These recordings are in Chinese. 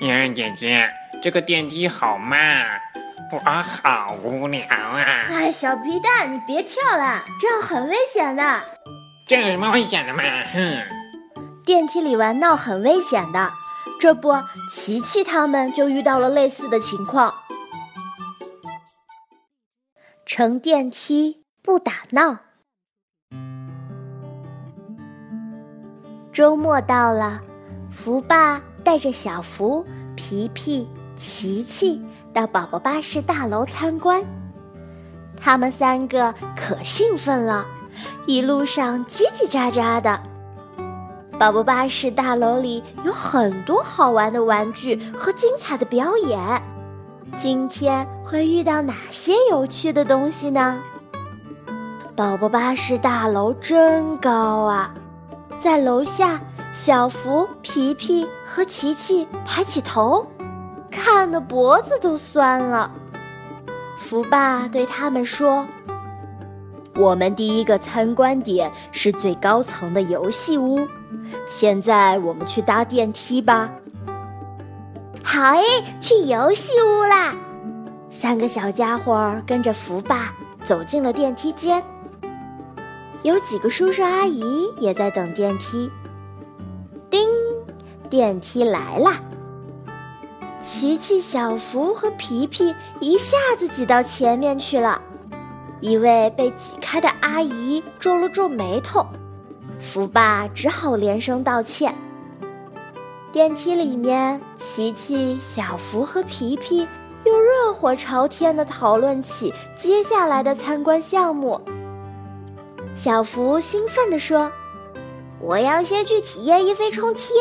圆圆姐姐，这个电梯好慢，我好无聊啊！哎，小皮蛋，你别跳了，这样很危险的。这有什么危险的嘛？哼！电梯里玩闹很危险的，这不，琪琪他们就遇到了类似的情况。乘电梯不打闹。周末到了，福爸带着小福、皮皮、琪琪到宝宝巴士大楼参观。他们三个可兴奋了，一路上叽叽喳喳的。宝宝巴士大楼里有很多好玩的玩具和精彩的表演。今天会遇到哪些有趣的东西呢？宝宝巴士大楼真高啊！在楼下，小福、皮皮和琪琪抬起头，看得脖子都酸了。福爸对他们说：“我们第一个参观点是最高层的游戏屋，现在我们去搭电梯吧。”好诶，去游戏屋啦！三个小家伙跟着福爸走进了电梯间。有几个叔叔阿姨也在等电梯。电梯来啦！琪琪、小福和皮皮一下子挤到前面去了。一位被挤开的阿姨皱了皱眉头，福爸只好连声道歉。电梯里面，琪琪、小福和皮皮又热火朝天的讨论起接下来的参观项目。小福兴奋地说：“我要先去体验一飞冲天，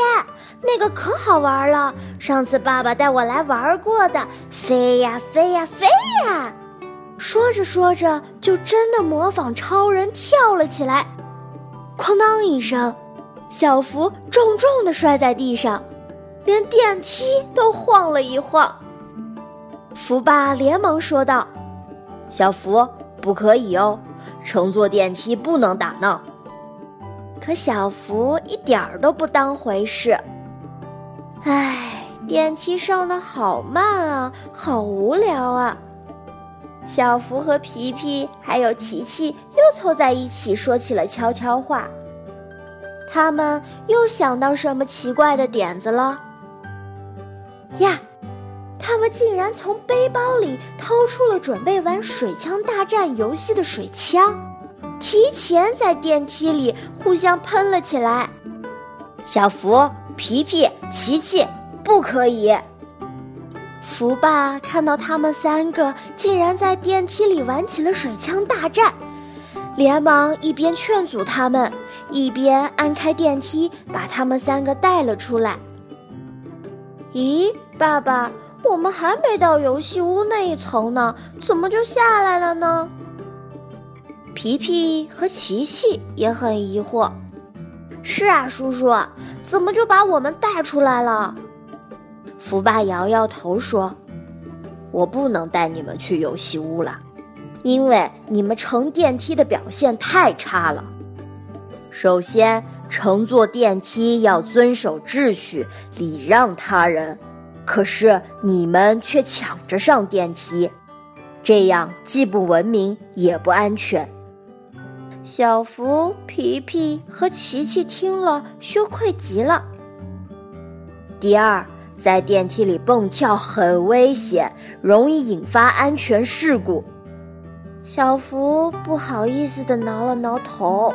那个可好玩了。上次爸爸带我来玩过的，飞呀飞呀飞呀！”说着说着，就真的模仿超人跳了起来。哐当一声，小福重重的摔在地上，连电梯都晃了一晃。福爸连忙说道：“小福，不可以哦。”乘坐电梯不能打闹，可小福一点儿都不当回事。唉，电梯上的好慢啊，好无聊啊！小福和皮皮还有琪琪又凑在一起说起了悄悄话。他们又想到什么奇怪的点子了？呀，他们竟然从背包里掏出了准备玩水枪大战游戏的水枪。提前在电梯里互相喷了起来，小福、皮皮、琪琪不可以。福爸看到他们三个竟然在电梯里玩起了水枪大战，连忙一边劝阻他们，一边按开电梯，把他们三个带了出来。咦，爸爸，我们还没到游戏屋那一层呢，怎么就下来了呢？皮皮和琪琪也很疑惑。是啊，叔叔，怎么就把我们带出来了？福爸摇摇头说：“我不能带你们去游戏屋了，因为你们乘电梯的表现太差了。首先，乘坐电梯要遵守秩序，礼让他人，可是你们却抢着上电梯，这样既不文明也不安全。”小福、皮皮和琪琪听了，羞愧极了。第二，在电梯里蹦跳很危险，容易引发安全事故。小福不好意思的挠了挠头。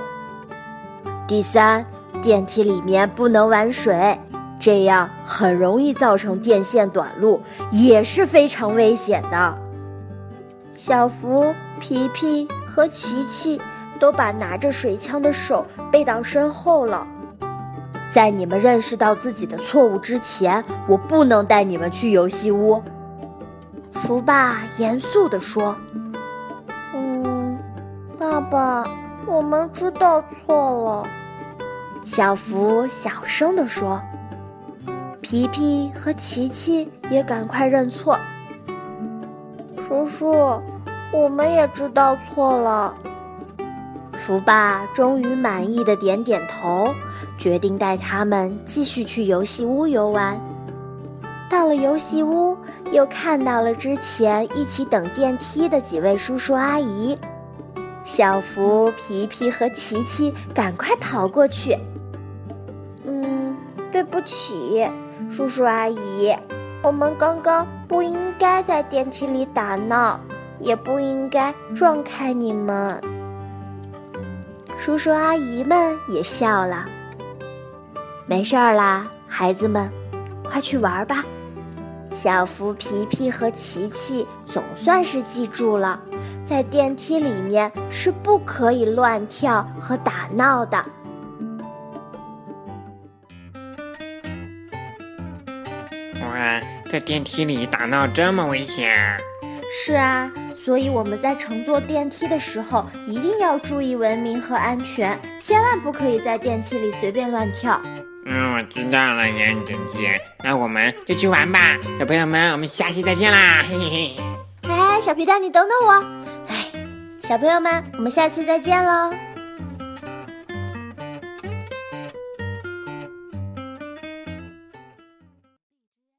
第三，电梯里面不能玩水，这样很容易造成电线短路，也是非常危险的。小福、皮皮和琪琪。都把拿着水枪的手背到身后了。在你们认识到自己的错误之前，我不能带你们去游戏屋。福爸严肃地说：“嗯，爸爸，我们知道错了。”小福小声地说：“皮皮和琪琪也赶快认错。叔叔，我们也知道错了。”福爸终于满意的点点头，决定带他们继续去游戏屋游玩。到了游戏屋，又看到了之前一起等电梯的几位叔叔阿姨。小福、皮皮和琪琪赶快跑过去。嗯，对不起，叔叔阿姨，我们刚刚不应该在电梯里打闹，也不应该撞开你们。叔叔阿姨们也笑了。没事儿啦，孩子们，快去玩吧。小福、皮皮和琪琪总算是记住了。在电梯里面是不可以乱跳和打闹的。哇，在电梯里打闹这么危险！是啊，所以我们在乘坐电梯的时候一定要注意文明和安全，千万不可以在电梯里随便乱跳。嗯，我知道了，杨姐姐。那我们就去玩吧，小朋友们，我们下期再见啦！嘿嘿嘿。哎，小皮蛋，你等等我。哎，小朋友们，我们下期再见喽。